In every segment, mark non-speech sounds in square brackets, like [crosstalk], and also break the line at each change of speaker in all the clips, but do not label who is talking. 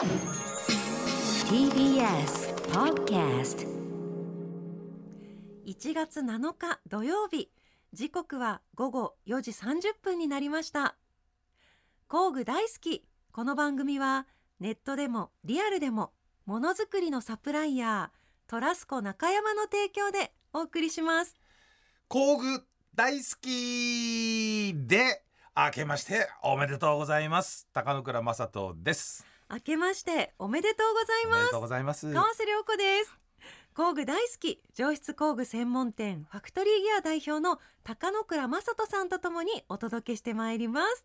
TBS Podcast 1月7日土曜日。時刻は午後4時30分になりました。工具大好き。この番組はネットでもリアルでもものづくりのサプライヤートラスコ中山の提供でお送りします。
工具大好きで明けましておめでとうございます。高野倉正人です。
明けましておめでとうござい
おめでとう
ま
ございます。
す川瀬良子です。工具大好き上質工具専門店ファクトリーギア代表の高野倉正人さんとともにお届けしてまいります。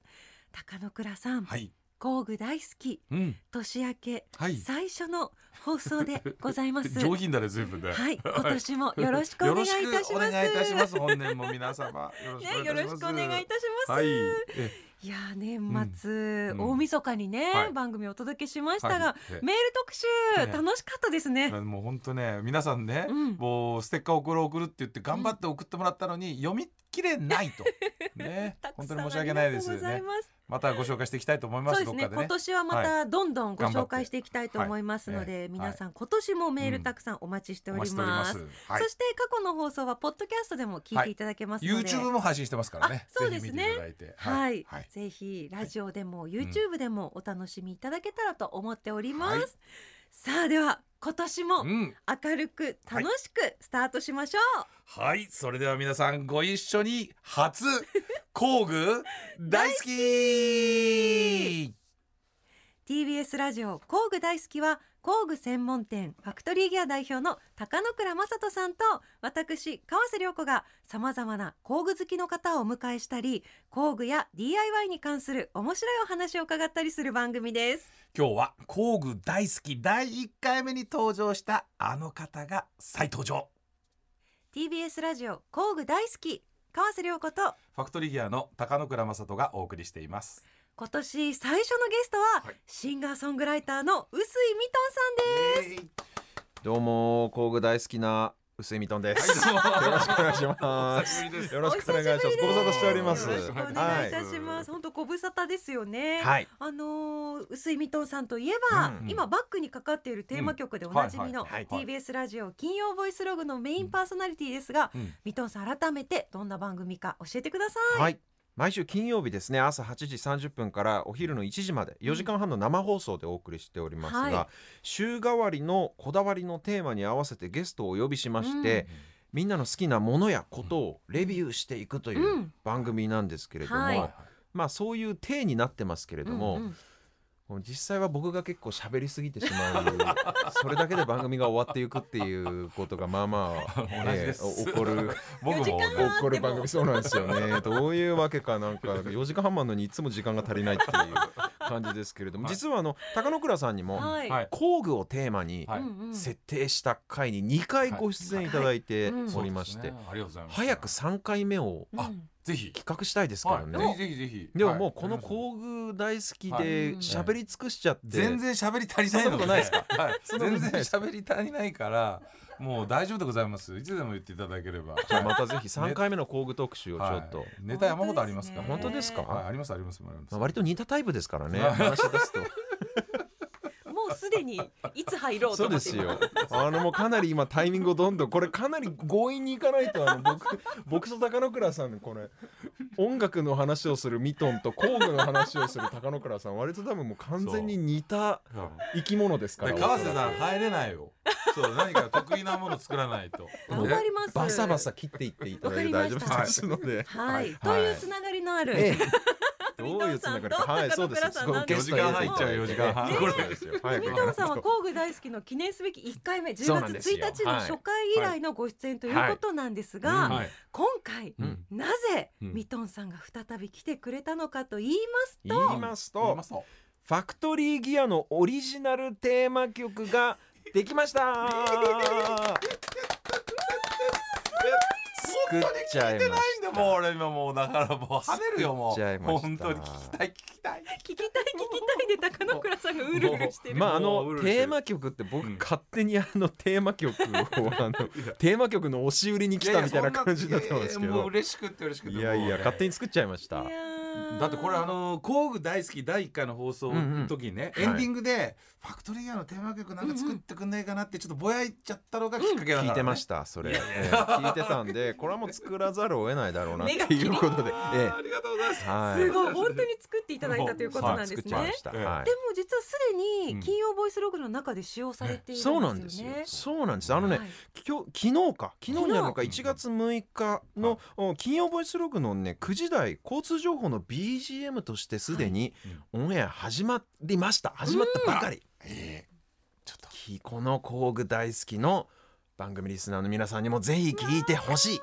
高野倉さん、
はい。
工具大好き。
うん。
年明け、
はい。
最初の放送でございます。[laughs]
上品だね随分ね。
はい。今年もよろしくお願いいたします。
よろしくお願いいたします。本年も皆様。よろしくお
ね、よろし
願いいたします。
くお願いいたします、
はい
い、
え
やー年末、
うん。
大晦日にね、
はい。
番組をお届けしましたが、
はい。え
メール特集、
え
楽しかったですね、
もう本当ね皆さんね、
うん。
もうステッカー送る送るって言って頑張って送ってもらったのに、読みきれないと。[laughs] ね。本当に申し訳ないですね。
ま
たご紹介していきたいと思います
そうですね。
ね。
今年はまたどんどんご紹介していきたいと思いますので、
はい。ええ
皆さん今年もメールたくさんお待ちしております,、
お待ちしておりますはい
そして過去の放送はポッドキャストでも聞いていただけますので、
YouTube も配信してますからね。
あそうですね。はい、
はい。
ぜひラジオでも YouTube でもお楽しみいただけたらと思っております、
はい。
さあでは今年も
うん。
明るく楽しくスタートしましょう、
はい。それでは皆さんご一緒に初 [laughs] 工具大好き。
TBS ラジオ工具大好きは工具専門店ファクトリーギア代表の高野倉正人さんと私川瀬良子がさまざまな工具好きの方をお迎えしたり工具や DIY に関する面白いお話を伺ったりする番組です。
今日は工具大好き第1回目に登場したあの方が再登場。
TBS ラジオ工具大好き川瀬良子と
ファクトリーギアの高野倉正人がお送りしています
今年最初のゲストは、
はい
シンガーソングライターの臼井ミトンさんです
どうも工具大好きな薄井みとんです。
はい
よろしくお願いし
お
ます。よろしくお願いします。ご無沙汰しております。
よろしくお願いいたします。本当ご無沙汰ですよね。
はい。
あのー、薄井ミトンさんといえば、
うん
今バックにかかっているテーマ曲でおなじみの TBS ラジオ金曜ボイスログのメインパーソナリティですが、
うん
ミトンさん改めてどんな番組か教えてください。
はい。毎週金曜日ですね朝8時30分からお昼の1時まで4時間半の生放送でお送りしておりますが、
はい。
週替わりのこだわりのテーマに合わせてゲストをお呼びしまして、みんなの好きなものやことをレビューしていくといううん。番組なんですけれども、
はい。
まあそういう体になってますけれども、
うんうん
実際は僕が結構喋りすぎてしまう [laughs] それだけで番組が終わっていくっていうことがまあまあ、[laughs]
同じです。
ええお起こる [laughs]
僕も
起こる番組そうなんですよね。どういうわけかなんか4時間半なのにいつも時間が足りないっていう感じですけれども、
はい。
実はあの高野倉さんにも
はい。
はい。
工具をテーマに設定した回に2回ご出演いただいておりまして、
そうですね。ありがとうございます。
早く3回目を
あ
うん
ぜひ。
企画したいですからね。
はい、ぜひぜひぜひ。
でももうこの
はい
工具大好き
はい。
で喋り尽くしちゃって、
全然喋り足りないの
なことないですか？
はい、全然喋り足りないからもう大丈夫でございます。いつでも言っていただければ。
じゃあまたぜひ3回目の工具特集をちょっと、
はい。ネタ山ほどありますから。
本当ですか？
はい、ありますありますあります。
まあ割と似たタイプですからね。
はい。
話し出すと
すでにいつ入ろうと
そう
思って
ですよ。あのもうかなり今タイミングをどんどんこれかなり強引にいかないとあの僕僕と高野倉さんのこれ音楽の話をするミトンと工具の話をする高野倉さん割と多分もう完全に似た生き物ですから。
で川瀬さん入れないよ。そう何か得意なもの作らないと。
頑張ります。
バサバサ切っていっていただいて大丈夫ですので、
はい、
はい。
というつながりのある、
ええどういうつながりかはいそうです。
高野倉さんなんです
ゲストに
四時間半いっちゃうよ四時間半。
ね。
これ
そうですよ。早く
ミトンさんは工具大好きの記念すべき1回目10
そうなんです。
月
よ
1日の初回以来のご出演ということなんですが、今回、
うん。
なぜ
うん。
ミトンさんが再び来てくれたのかと言いますと
言いますと。
ファクトリーギアのオリジナルテーマ曲ができました [laughs] 作っちゃいまし
聞いてないんだもう俺今もうだからもう跳ねるよも
う。
本当に聞きた。い聞きたい
聞きたい。聞きたいで高野倉さんがうるうるしてる。
まああのテーマ曲って僕
うん。
勝手にあの [laughs] テーマ曲をあのテーマ曲の押し売りに来たみたいな感じだったんですけど。
いやいやもう嬉しくって嬉しくて
いやいや勝手
に
に作っちゃいました。
いやー
だってこれあの工具大好き第1回の放送の時にね、
うん
エンディングでファクトリーギアのテーマ曲なんか作ってくんないかなってちょっとぼやいちゃったのがきっかけだから、ね。
聞いてましたそれ、ええ。聞いてたんでこれはもう作らざるを得ないだろうなっていうことで、ええ。
ありがとうございます。
はい。
すごい本当に作っていただいたということなんですね。
ました、
ええ。
はい。
でも実はすでに金曜ボイスログの中で使用されているんですよね。
そうなんですよ。そうなんです。あのね、
はい。
今日昨日か。昨日になるのか
昨日。
1月6日のお金曜ボイスログのね9時台交通情報の BGM としてすでにオンエア始まりました。始まったばかり、
ええ。ちょっと。
きこの工具大好きの番組リスナーの皆さんにもぜひ聞いてほしい。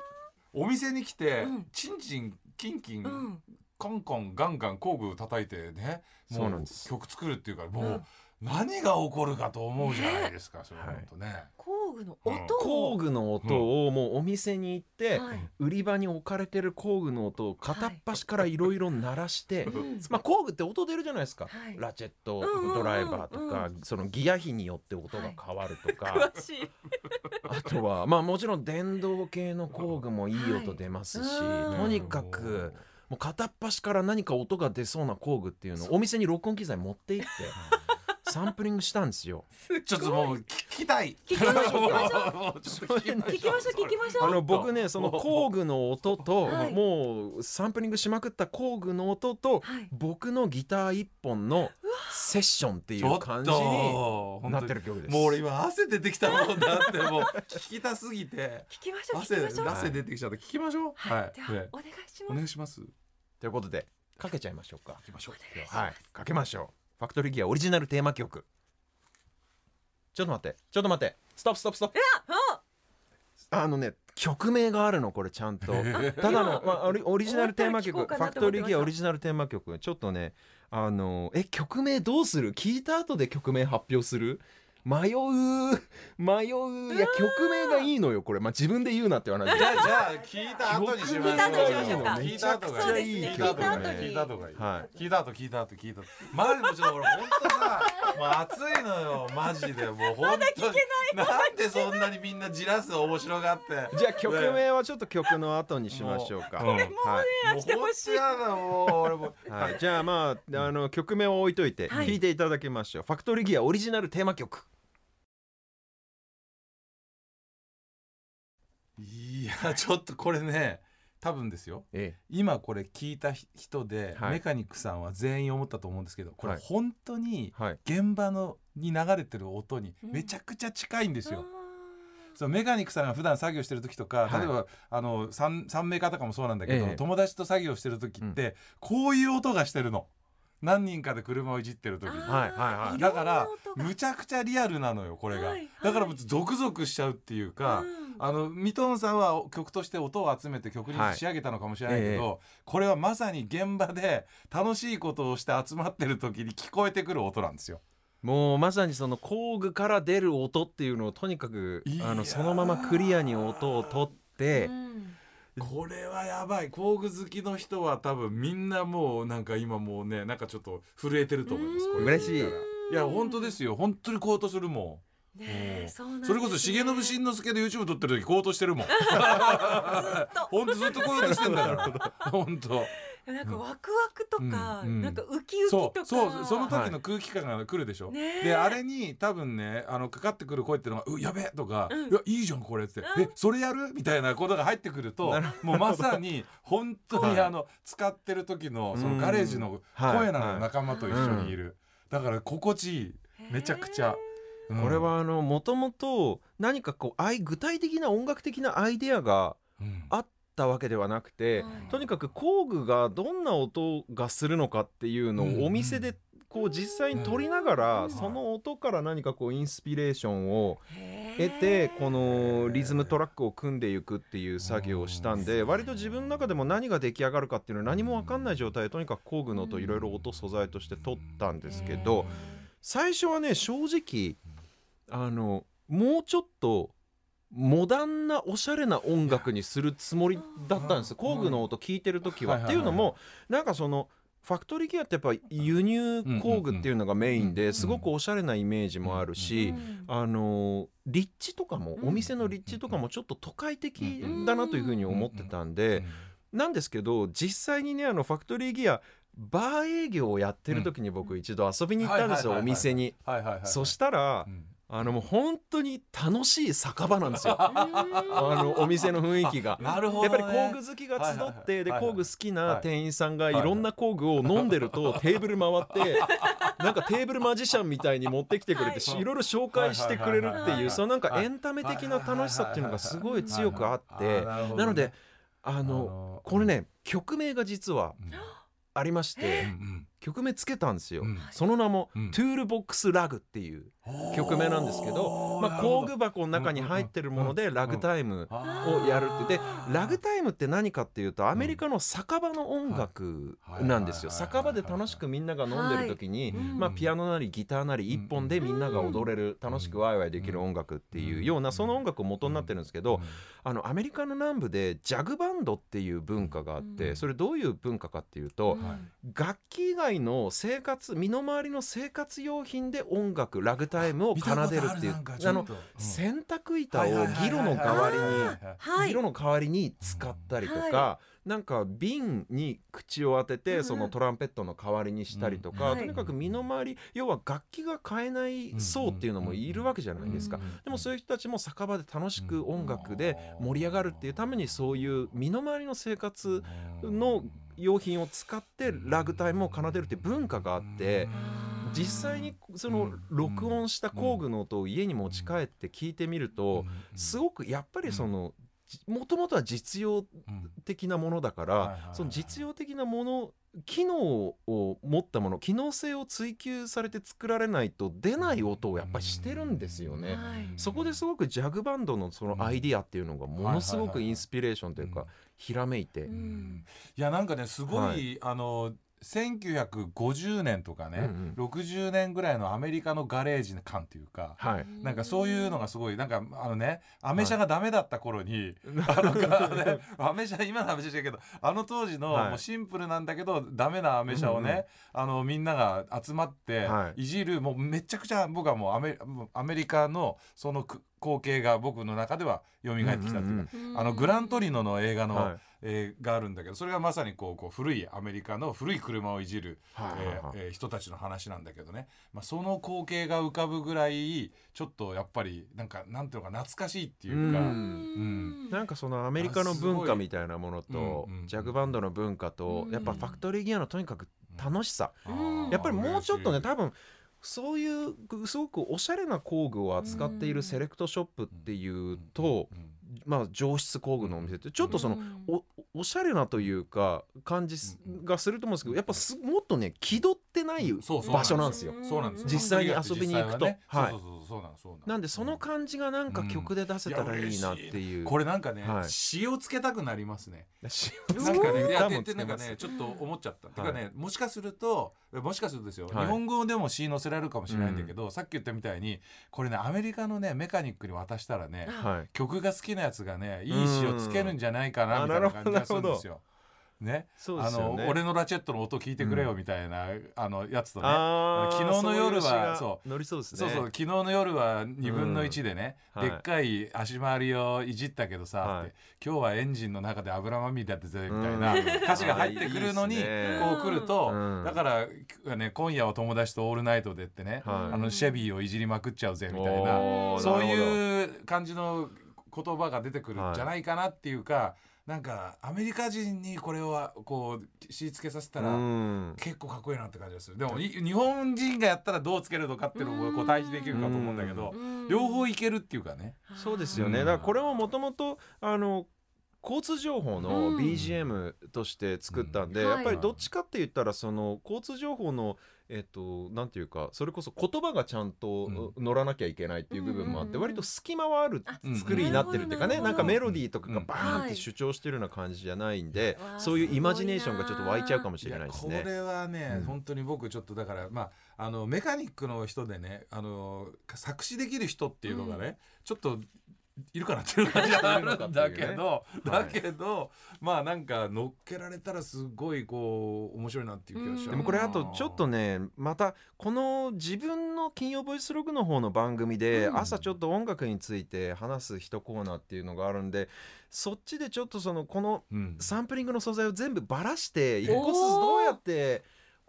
お店に来て、
うん。
チンチンキンキン、
うん。
コンコンガンガン工具叩いてね
そう
もう
なんです。
曲作るっていうからもう、
うん
何が起こるかと思うじゃないですか、それ
はい
本当ね、
工具の音を、
工具の音をもうお店に行って、
はい。
売り場に置かれてる工具の音を片っ端からいろいろ鳴らして、
うん。
まあ、工具って音出るじゃないですか、
はい。
ラチェットドライバーとか、
う
そのギア比によって音が変わるとか、
詳しい。[laughs]
あとはまあもちろん電動系の工具もいい音出ますし、
はい
とにかくもう片っ端から何か音が出そうな工具っていうのをお店に録音機材持って行ってサンプリングしたんですよ。
ちょっともう聞きたい。
聞きましょう。聞きましょう
聞きましょう。
あの僕ねその工具の音と、
はい。
もうサンプリングしまくった工具の音と、
はい。
僕のギター一本のセッションっていう感じ
と
に。なってる曲です。
もう俺今汗出てきたもんだってもう。聞きたすぎて。
聞きましょう聞
汗。汗出てきちゃった。聞きましょう。
はい。では
ね。
お願いし
お
ます。
願いします。
ということでかけちゃいましょうか。
聞きましょう
はい、かけましょう。ファクトリーギアオリジナルテーマ曲。ちょっと待って、ちょっと待って、ストップストップストップ。
あ
あのね、曲名があるのこれちゃんと。ただの、まあ、オリオリジナルテーマ曲、ファクトリーギアオリジナルテーマ曲、ちょっとね、あのえ曲名どうする？聞いた後で曲名発表する？迷う迷う。いや曲名がいいのよこれ。まあ自分で言うなって言わない
じゃあじゃあ聞いた後にしましょう
聞いた後にしましょうか。
聞いた後がいい聞いた後がいい
聞い
た後がいい
はい。
聞いた後聞いた後聞いた後。マジもちろん俺本当さもう熱いのよマジで。もう本当に。なんでそんなにみんなじらす面白がって。
じゃあ曲名はちょっと曲の後にしましょうか。
もう。うん。
はい。
もう本当やだもう。俺も。
はい、じゃあまああの曲名を置いといて
はい。
聴いていただきましょう、ファクトリーギアオリジナルテーマ曲
いやちょっとこれね多分ですよ。
え
今これ聞いた人で、
はい。
メカニックさんは全員思ったと思うんですけどこれ
はい。
本当に
えはい。
現場のに流れてる音にめちゃくちゃ近いんですよ。そうメカニックさんが普段作業してる時とか、
はい。
例えばあの三三メーカーとかもそうなんだけど、
ええ。
友達と作業してる時って、こういう音がしてるの。何人かで車をいじってる時。
あー。
はいはいはい。
だからむちゃくちゃリアルなのよこれが、
はいはい。
だからゾクゾクしちゃうっていうか、
うん
あのミトンさんは曲として音を集めて曲に仕上げたのかもしれないけど、
はい。
これはまさに現場で楽しいことをして集まってる時に聞こえてくる音なんですよ。
もうまさにその工具から出る音っていうのをとにかくあのそのままクリアに音を取って、
うん。
これはやばい。工具好きの人は多分みんなもうなんか今もうねなんかちょっと震えてると思います。これ
嬉しい
いや本当ですよ。本当にこうとするも
ね
ん。
えそうなんですね。
それこそ重信慎之介で YouTube 撮ってる時こうとしてるもん。
と。[laughs]
本当ずっとこうとしてんだから。本当。
なんかワクワクとか、なんかウキウキとか。
そうそうその時の空気感が来るでしょ、であれに多分ねあのかかってくる声っていうのが「うやべえ!」とか「
うん。
いやいいじゃんこれ」って「
うん。
えそれやる?」みたいなことが入ってくるともうまさに本当に
はい。
あの使ってる時のそのガレージの声なのよ、
はい。
仲間と一緒にいる、だから心地いい。めちゃくちゃ、うん。
これはあのもともと何かこうアイ具体的な音楽的なアイデアが
うん。
あったわけではなくて、
はい。
とにかく工具がどんな音がするのかっていうの
うん
をお店でこう実際に撮りながら、
うん
その音から何かこうインスピレーションを得てこのリズムトラックを組んでいくっていう作業をしたんで
うん
割と自分の中でも何が出来上がるかっていうのは何も分かんない状態でとにかく工具の音いろいろ音素材として撮ったんですけど最初はね正直あのもうちょっとモダンなおしゃれな音楽にするつもりだったんです。
うん
工具の音聞いてる時は。
はい。はいはい
っていうのもなんかそのファクトリーギアってやっぱ輸入工具っていうのがメインですごくおしゃれなイメージもあるし、
うん
あの立地とかも、
うん
お店の立地とかもちょっと都会的だなというふうに思ってたんで、なんですけど実際にねあのファクトリーギアバー営業をやってる時に僕一度遊びに行ったんですよお店に。そしたら
うん
あのもう本当に楽しい酒場なんですよ。[laughs] あのお店の雰囲気が。
なるほ
やっ
どね
ぱり工具好きが集ってで工具好きな店員さんが
はい。
ろんな工具を飲んでるとテーブル回ってなんかテーブルマジシャンみたいに持ってきてくれてしいろいろ紹介してくれるって
はい
うそのなんかエンタメ的な楽しさっていうのがすごい強くあって
な
のであ
あ
の
の
これね曲名が実は
うん
ありまして
うん
曲名つけたんですよ。
うん。
その名も
うん。
Toolbox Rag っていう曲名なんですけどまあ工具箱の中に入ってるものでラグタイムをやるって。でラグタイムって何かっていうとアメリカの酒場の音楽なんですよ。
はい。
酒場で楽しくみんなが飲んでる時に、まあ、ピアノなりギターなり一本でみんなが踊れる楽しくワイワイできる音楽っていうようなその音楽を元になってるんですけどあのアメリカの南部でジャグバンドっていう文化があって
うん。
それどういう文化かっていうと楽器以外の生活身の回りの生活用品で音楽ラグタイムを奏でるっていう。あの洗濯板をギロの代わりに
はい
色の代わりに使ったりとか、
は
なんか瓶に口を当てて、
うん
そのトランペットの代わりにしたりとか、
うん
とにかく身の回り要は楽器が買えない層っていうのもいるわけじゃないですか、でもそういう人たちも酒場で楽しく音楽で盛り上がるっていうためにそういう身の回りの生活の用品を使ってラグタイムを奏でるって文化があって。実際にその録音した工具の音を家に持ち帰って聞いてみるとすごくやっぱりそのもともとは実用的なものだからその実用的なもの機能を持ったもの機能性を追求されて作られないと出ない音をやっぱりしてるんですよね。そこですごくジャグバンドのそのアイディアっていうのがものすごくインスピレーションというかひらめいて
う。ん
いやなんかねすごい、
はい
あの1950年とかね、
うん
60年ぐらいのアメリカのガレージ感っていうか、
はい。
なんかそういうのがすごいなんかあのねアメ車がダメだった頃に、[laughs] あのかねアメ車今のアメ車じゃけどあの当時の
はい。
もうシンプルなんだけどダメなアメ車をね、あのみんなが集まって
はい。
いじる、もうめちゃくちゃ僕はもうアメアメリカのそのく光景が僕の中では蘇ってきたっていうか、
うんうん。
あのグラントリノの映画の、
はい
えーがあるんだけどそれがまさにこうこう古いアメリカの古い車をいじる、えーえー人たちの話なんだけどね、まあ、その光景が浮かぶぐらいちょっとやっぱりなんかなんていうのか懐かしいっていうか、
う
うん。
なんかそのアメリカの文化みたいなものと
うんうん
ジャグバンドの文化と
うん
やっぱファクトリーギアのとにかく楽しさ。
あー
やっぱりもうちょっとね多分そういうすごくおしゃれな工具を扱っているセレクトショップっていうと
うん
まあ上質工具のお店ってちょっとその
うん。
おおしゃれなというか感じすがすると思うんですけどやっぱすもっとね気取ってない
そうそう
場所なんですよ。
そうなんですよ。
実際に遊びに行くと。
ね。
はい。
な
んでその感じがなんか曲で出せたらいいなっていう。
これなんかね、
はい。
詩をつけたくなりますね。
塩
なんかね、なんかねちょっと思っちゃった。て
はい
かねもしかするともしかするとですよ、
はい。
日本語でも詩載せられるかもしれないんだけど、さっき言ったみたいにこれねアメリカのねメカニックに渡したらね
はい。
曲が好きなやつがねいい詩をつけるんじゃないかな
うん
みたいな感じがするんですよ。ね、
そう
あの。俺のラチェットの音聞いてくれよみたいな、あのやつとね。昨日の夜は
そう乗りそうですね。
そうそう昨日の夜は2分の1でね、
うん。
でっかい足回りをいじったけどさ、
はい。
って今日はエンジンの中で油まみれだってぜみたいな
うん
歌詞が入ってくるのにこう来ると、
うん。
だから、ね、今夜は友達とオールナイトでってね、
はい。
あのシェビーをいじりまくっちゃうぜみたいな。そういう感じの言葉が出てくるんじゃないかなっていうか、なんかアメリカ人にこれをこうしつけさせたら。
うん。
結構かっこいいなって感じがする。でもい日本人がやったらどうつけるのかっていうのをこう対比できるかと思うんだけど両方いけるっていうかね。
そうですよね。
うん
だからこれももともとあの交通情報の
うん。
BGM として作ったんで、
うん。
やっぱりどっちかって言ったらその交通情報のえっとなんていうかそれこそ言葉がちゃんと乗らなきゃいけないっていう部分もあって、
うん
割と隙間はある
うん。
作りになってるっていうかね、
な
んかメロディーとかが
うん。
バーンって主張してるような感じじゃないんで、そういうイマジネーションがちょっと湧いちゃうかもしれないですね。
こ。れはね、
うん。
本当に僕ちょっとだからまああのメカニックの人でねあの作詞できる人っていうのがね、ちょっといるかなっていう感じがあるんだけど、だけど、まあなんか乗っけられたらすごいこう面白いなっていう気がしちゃう
でもこれあとちょっとねまたこの自分の金曜ボイスログの方の番組で
うん。
朝ちょっと音楽について話す一コーナーっていうのがあるんでそっちでちょっとそのこの
うん。
サンプリングの素材を全部ばらして一個ずつどうやって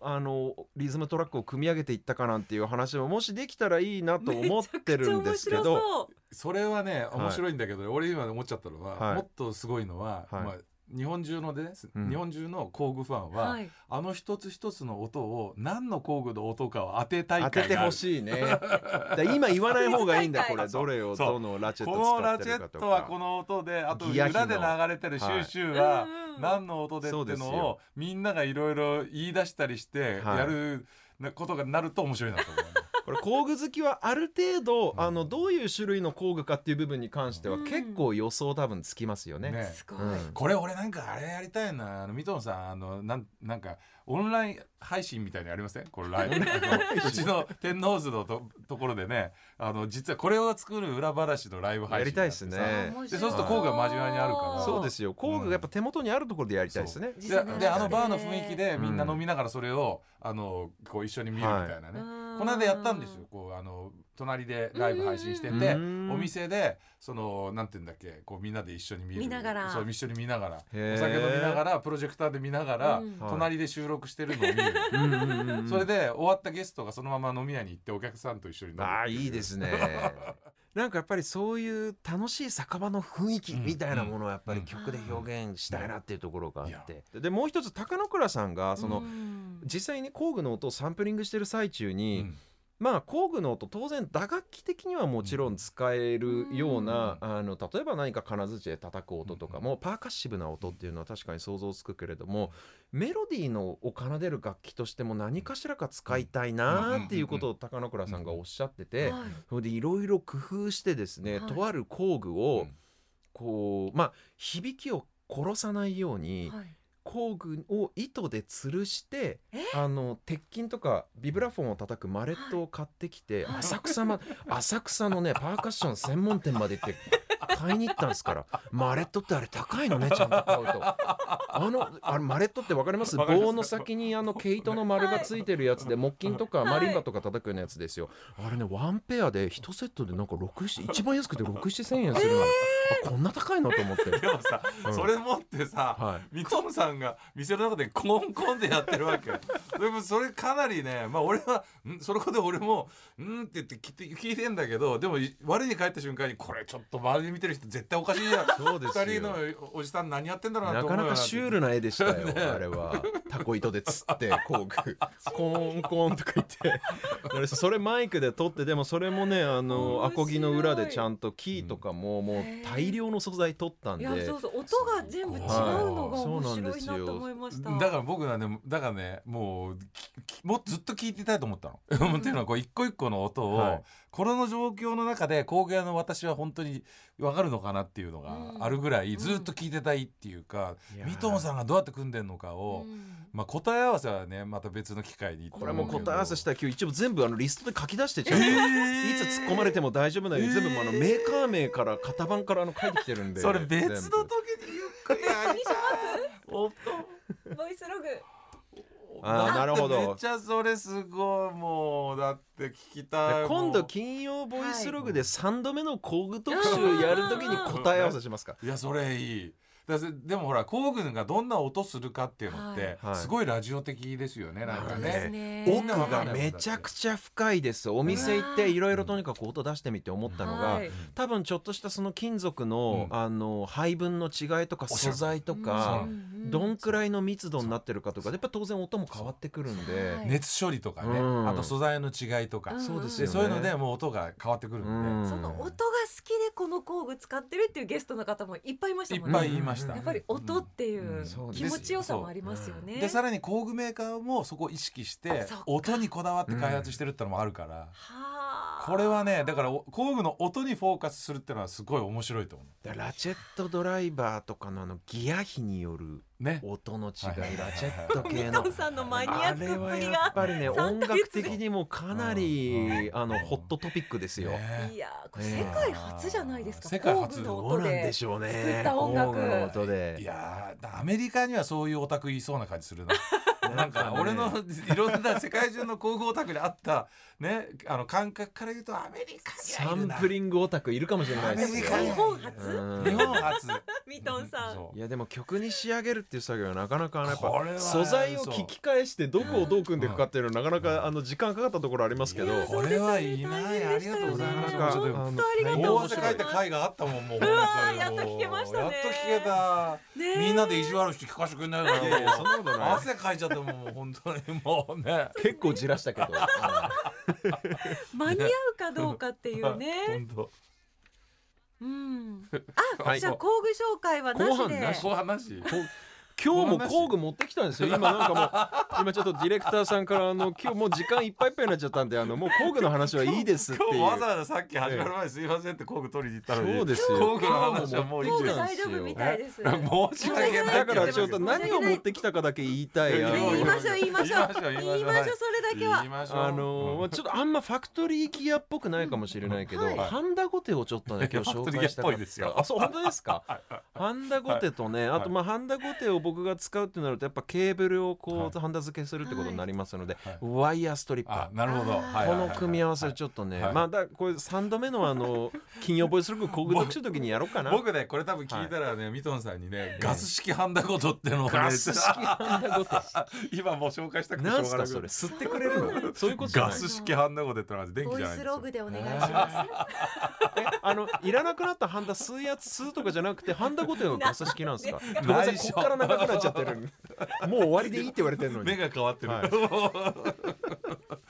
あのリズムトラックを組み上げていったかなんていう話ももしできたらいいなと思ってるんですけど。[laughs]
そ
れはね
はい
面白いんだけど、俺今思っちゃったのは、
はい。
もっとすごいのは、
はい。
まあ日本中ので、ね
うん。
日本中の工具ファンは、
はい。
あの一つ一つの音を何の工具の音かを当てたい
当ててほしいね。今言わない方がいいんだこれ。どれをどのラチェッ
こ
ト使
のラチェ
ってるかと
ットはこ
か
の音であと裏で流れてるシューシューは何の音でっていうのをみんながいろいろ言い出したりして
はい。
やることがなると面白いなと思う。
これ工具好きはある程度、
うん。
あのどういう種類の工具かっていう部分に関しては
うん。
結構予想多分つきますよね。
ね。
すごい、
うん。
これ俺なんかあれやりたいな。あのミトンさんあのなんなんかオンライン配信みたいにありません？これライブ。[laughs] うちの天王洲のとところでね。あの実はこれを作る裏話のライブ配信
やりたいですね。
でそうすると工具が交わりにあるから。
そうですよ。工具がやっぱ手元にあるところでやりたいですね。
実
でであのバーの雰囲気でみんな飲みながらそれをあのこう一緒に見るみたいなね、
うん
この間やったんですよ。こうあの隣でライブ配信してて
うん。
お店でそのなんていうんだっけこうみんなで一緒に見る。
見ながら。
そう一緒に見ながら。お酒飲みながらプロジェクターで見ながら、隣で収録してるのを見る、それで終わったゲストがそのまま飲み屋に行ってお客さんと一緒に飲む
ああいいですね。[laughs] なんかやっぱりそういう楽しい酒場の雰囲気みたいなものをやっぱり曲で表現したいなっていうところがあって。でもう一つ高野倉さんがその
うん
実際に工具の音をサンプリングしてる最中
う
に
ん。
まあ工具の音当然打楽器的にはもちろん使えるような、
うん
あの例えば何か金槌で叩く音とかも、パーカッシブな音っていうのは確かに想像つくけれどもメロディーのを奏でる楽器としても何かしらか使いたいなっていうことを高野倉さんがおっしゃってて、
はい。
それでいろいろ工夫してですね、
はい。
とある工具
う
を
ん。
こうまあ響きを殺さないように、
はい
工具を糸で吊るして
え？
あの鉄筋とかビブラフォンを叩くマレットを買ってきて、
はい。
浅草ま浅草のねパーカッション専門店まで行って買いに行ったんですからマレットってあれ高いのね [laughs] ちゃんと買うと。あのあれマレットってわかります？
わかります。
棒の先にあの毛糸の丸がついてるやつで木琴とか
はい。
マリンバとか叩くようなやつですよ。あれねワンペアで1セットでなんか67一番安くて67000千円するの、あこんな高いの？と思って、
でもさ、
うん。
それ持ってさ、
はい。
ミトムさんが店の中でコンコンでやってるわけ [laughs] でもそれかなりねまあ俺はん？それこで俺も「ん?」って言って聞いて聞いてんだけどでもい我に帰った瞬間にこれちょっと周りで見てる人絶対おかしいじゃん。
そうですよ。
二人のおじさん何やってんだろうな
な
と思うよ
かなかシュールな絵でしたよ、[laughs]
ね。
あれは。タコ糸でつって工具。コーンコーンとか言って。俺それマイクで撮ってでもそれもねあのアコギの裏でちゃんとキーとかももう大量の素材撮ったんで。
いやそうそう音が全部違うのが
はい
面白い。なと思いました。
だから僕はねだからねもうききもうずっと聞いてたいと思ったの。[laughs] っていうのはこう一個一個の音を、
はい。
この状況の中で工芸の私は本当に分かるのかなっていうのがあるぐらい、
うん。
ずっと聞いてたいっていうか、
いや。ー
ミトンさんがどうやって組んでんのかを、
うん。
まあ、答え合わせはねまた別の機会に
これも答え合わせした
い
ら今日一応全部あのリストで書き出してちゃんと、
え
い
ー
つ突っ込まれても大丈夫なように、
えー
全部あのメーカー名から型番からあの書いてきてるんで。
それ別の
全
時
部
にゆっくりやりた。い音
ボイスログ。
あーなるほど。
めっちゃそれすごい。もうだって聞きたい。
で今度金曜ボイスログで3度目の工具特集やるときに答え合わせしますか。
いやそれいい。だぜでもほら工具がどんな音するかっていうのって、
はい。はい。
すごいラジオ的ですよねなんかね。
ね
奥がめちゃくちゃ深いです。お店行っていろいろとにかく音出してみて思ったのが
はい。
多分ちょっとしたその金属の,、
うん。
あの配分の違いとか素材とか
うん
どんくらいの密度になってるかとかやっぱ当然音も変わってくるんで。
はい。
熱処理とかね、
うん。
あと素材の違いとか、
うん。
そうですよね。
でそういうのでもう音が変わってくるんで、
うん。
その音が好きでこの工具使ってるっていうゲストの方もいっぱいいました
いっ
もんね。
ぱい言いました、
やっぱり音っていう気持ちよさもありますよね。
でさらに工具メーカーもそこを意識して音にこだわって開発してるってのもあるから、
はあ。
これはねだからお工具の音にフォーカスするっていうのはすごい面白いと思
だラチェットドライバーとかのあのギア比による
うね。
音の違い、
はいはいはいはい
ラチェット系
ミ
の
さんのマニアッ
あれは
クっぷりが
やっぱりね
3
音楽的にもかなりあのホットトピックですよ。
ね。
いやーこれ世界初じゃないですか、
世界初。
工具の
どうなん
音で
でしょう
作
ね。
っ。た音楽
工具の音で。
いやーアメリカにはそういうオタクいそうな感じするななんか [laughs]
ね
俺のいろんな世界中の工具オタクにあったねあの感覚から言うとアメリカに
サ
はいるな。
ンプリングオタクいるかもしれないですよ。
日本初？
うん。
日本初。[laughs]
ミトンさん。
いやでも曲に仕上げるっていう作業はなかなかやっぱ素材を聞き返してどこをどう組んでいくかっていうのはなかなかあの時間かかったところありますけど。
これはいい。なありがとうございます。ちょっと
あの
当ありがとう
大汗かいた回があったもんもう。
やっと聞けましたね。
やっと聞けた。みんなで意地悪して聞かせてくれないから
いやいやそんなことない。[laughs]
汗かいちゃってもう本当にもうね。[laughs]
結構じらしたけど。[laughs]
間に合うかどうかっていうね。[laughs]
本当。
うん。あ、
はい
じゃあ工具紹介はなしで。
後半なし今日も工具持ってきたんですよ。今なんかもう [laughs] 今ちょっとディレクターさんからあの今日もう時間いっぱいいっぱいになっちゃったんであのもう工具の話はいいですっていう。
今日わざわざさっき始まる前にすいませんって工具取りに行ったのに。
そうですよ。
工具の話はもういい
工具
じゃん
大丈夫みたいです
申し訳ない
だからちょっと何を持ってきたかだけ言いたい。
言いましょう言いましょう。
言いましょう言いましょう。
言いましょうそれだけは。
あのーちょっとあんまファクトリーギアっぽくないかもしれないけど、
はい。
ハンダゴテをちょっとね今日紹介したかっ [laughs]
ファクトリーギアっぽいですよ。
たあそう本当ですか？[laughs] ハンダゴテとね、あとまあハンダゴテを僕が使うってなるとやっぱケーブルをこう、
はい。
ハンダ付けするってことになりますので、
はい。
ワイヤーストリッパー。
あなるほど。
この組み合わせをちょっとね、
はい。
まあだこれ3度目のあの [laughs] 金曜ボイスログ工具特集の時にやろうかな。
僕ねこれ多分聞いたらねミトンさんにねガス式ハンダゴトってのをね
ガス式ハンダゴテ
今もう紹介したくてしょ
なんす
うがない
かそれ？吸ってくれるのそういうことじゃない
ガス式ハンダゴテってのは電気
ボイ
じゃないんですよ。
スログでお願いします
えあのいらなくなったハンダ吸うやつ吸うとかじゃなくてハンダゴテがガス式なんですか？ごめんなさい
内緒
こっから長くなっちゃってる。もう終わりでいいって言われてるのに。[laughs]
目が変わってる、
はい [laughs]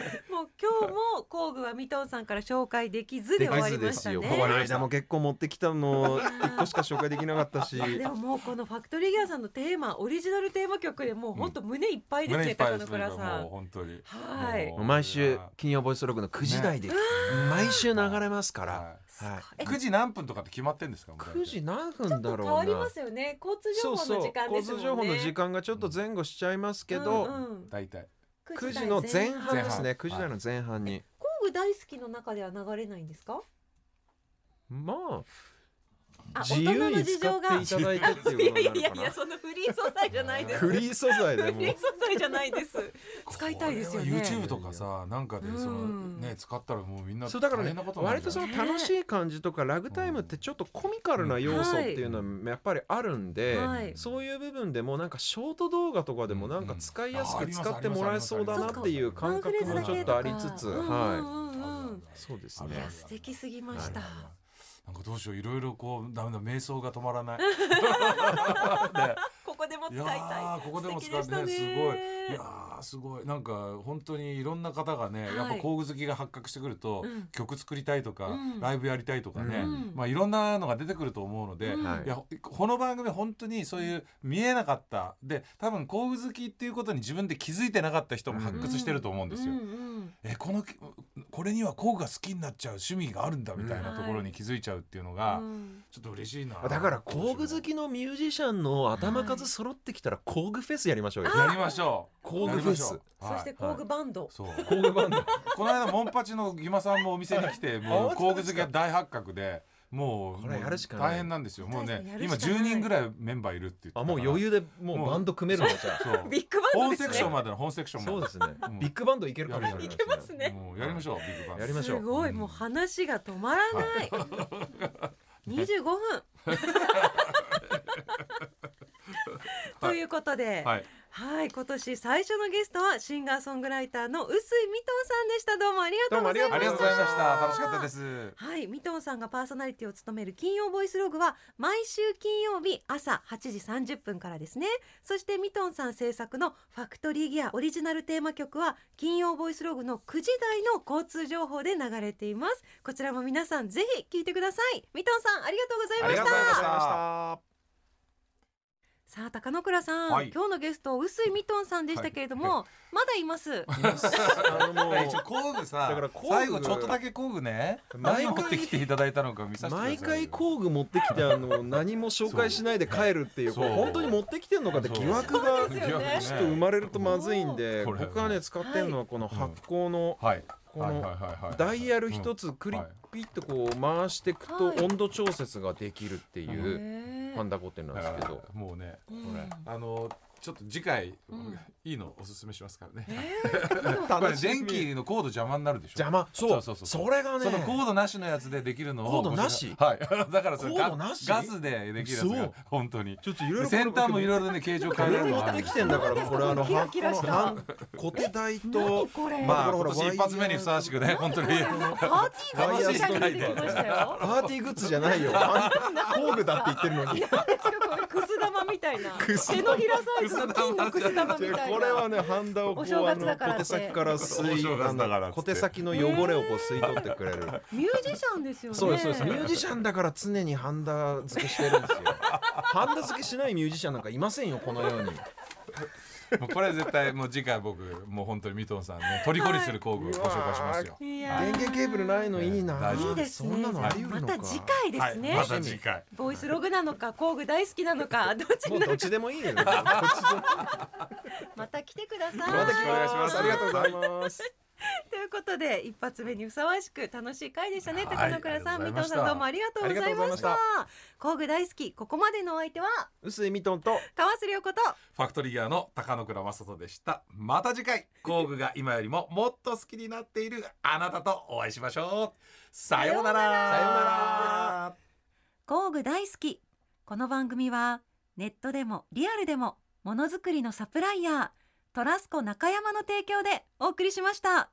[laughs]
もう今日も工具はミトンさんから紹介できずで終わりましたね。
この間も結構持ってきたの [laughs] 一個しか紹介できなかったし。
でももうこのファクトリーギアさんのテーマオリジナルテーマ曲でもう本当胸いっぱいですね、
胸いっぱい
高野
ですねもう
倉さん
本当に。
はい
毎週金曜ボイスログの9時台で毎週流れますから、
は
はい。
え
9時何分とかって決まってんですか
？9時何分
ちょっと
だろうな。
変わりますよね。交通情報の時間
交通情報の時間がちょっと前後しちゃいますけど、
大体
9時の前半ですね。
前半。
9時台の前半に、
工具大好きの中では流れないんですか？
まあ
あ
自由に使っていただいてっていうこと
いやいやい
になるかな。[laughs]
やそのフリー素材じゃないです。
フリー素材で
フ
も
リー素材じゃないです。使いたいですよね。
YouTube とかさなんかでその
うん
ね使ったらもうみんな
そうだからね割とその楽しい感じとかラグタイムってちょっとコミカルな要素っていうのはやっぱりあるんで、
はい。
そういう部分でもなんかショート動画とかでもなんか使いやすく
うん
使ってもらえそうだなっていう感覚もちょっとありつつ、
うん
はい、そうですね。
いや。素敵すぎました、
なんかどうしよういろいろこうダメだ瞑想が止まらない。[laughs] ね。
ここでも使
い
たい。
ーここでも使って
素敵でした
ね。すごい。いやーすごい。なんか本当にいろんな方がね、
はい。
やっぱ工具好きが発覚してくると、
うん。
曲作りたいとか、
うん。
ライブやりたいとかね、
うん。
まあいろんなのが出てくると思うので、
うん。
はい。
いやこの番組本当にそういう見えなかった。で多分工具好きっていうことに自分で気づいてなかった人も発掘してると思うんですよ。
うんうん
えこのこれには工具が好きになっちゃう趣味があるんだみたいなところに気づいちゃうっていうのが、
うん。
ちょっと嬉しいな。
だから工具好きのミュージシャンの頭数揃ってきたら工具フェスやりましょうよ。
やりましょう。
工具フェス。
やりましょう。
そして
はい。
工具バンド、
そう。
工具バンド。
この間モンパチのギマさんもお店に来て [laughs] もう
あ
工具好きが大発覚でもう
これやるしか
大変なんですよ。もうね今
しかない。
10人ぐらいメンバーいるって言ってた
あもう余裕でもうバンド組めるのじゃあ。
そう。
ビッグバンド
本
ですね。
セクションまでの本セクションまで。
そうですね。
うん。
ビッグバンドいけるかもしれない。
いけますね。
もうやりましょうビッグバンド
やりましょう。
すごいもう話が止まらない。25分。[laughs] ということで、
はい
はい、今年最初のゲストはシンガーソングライターの臼井ミトンさんでした。どうもありがとうございました。
ありがとうございました。楽しかったです。
はい、ミトンさんがパーソナリティを務める金曜ボイスログは毎週金曜日朝8時30分からですね。そしてミトンさん制作のファクトリーギアオリジナルテーマ曲は金曜ボイスログの9時台の交通情報で流れています。こちらも皆さんぜひ聞いてください。ミトンさんありがとうございました。
ありがとうございました
さあ高野倉さん、
はい。
今日のゲスト臼井ミトンさんでしたけれども、まだいます。[laughs]
あの
工具さ
だから工具。
最後ちょっとだけ工具ね。
毎回
何持ってきていただいたのか見させてください
毎回工具持ってきてあの何も紹介しないで帰るっていう
そう。
これ本当に持ってきてんのかって疑惑が
ね。
ちょっと生まれるとまずいんで僕はね使ってるのはこの発酵の
はい。
この
はいはいはいはい
ダイヤル一つクリッ
はい
ピッとこう回していくと
はい。
温度調節ができるってい
へ
う
ー。
ハンダゴテンなんですけど
もうね
うん。
これ。あのちょっと次回
うん。
いいのおすすめしますからね。
えー [laughs]
これ電気のコード邪魔になるでしょ？
邪魔。そう。
そうそうそう
それがね。
そのコードなしのやつでできるのを
コードなし？
はい。[laughs] だからそれガガスでできるやつが
そう
本当に。
ちょっといろいろ
先端もいろいろね形状変えれるの
持
がある
ってきてんだからこれあの
キラキラした
はこのコテ台と
まあ今年一発目にふさわしくね本当に。[laughs]
パーティーがみたいに出てきましたよ。
パーティーグッズじゃないよ。工具だって言ってるのに。
これくす玉みたいな。手のひらサイズの金のくす玉みたいな。
これはねハンダをこう小手先から吸い
お正月だからっつって。
あの小手先の汚れをこう吸い取ってくれる。
ミュージシャンですよね。
そうですそうです。ミュージシャンだから常にハンダ付けしてるんですよ。ハンダ付けしないミュージシャンなんかいませんよこの世に
もうこれ絶対もう次回僕もう本当にミトンさんね虜にする工具をご紹介しますよ。
電源ケーブルないのいいな。
大丈夫
いいですね。
そんなのあり得るのか。
また次回ですね、
はいまた次回。
ボイスログなのか工具大好きなのか [laughs] どっち
どっちでもいいよ。[laughs]
また来てください。
また来
お願いします。
ありがとうございます [laughs]
ということで一発目にふさわしく楽しい回でしたね、
はい
高野倉さん、
ありがとうございました。
三藤さんどうもありがとうございました。工具大好きここまでのお相手は
臼井ミトンと
川瀬良子と
ファクトリーギアの高野倉正人でした。また次回工具が今よりももっと好きになっているあなたとお会いしましょう。さようなら。
さようなら。
工具大好き。この番組はネットでもリアルでもものづくりのサプライヤートラスコ中山の提供でお送りしました。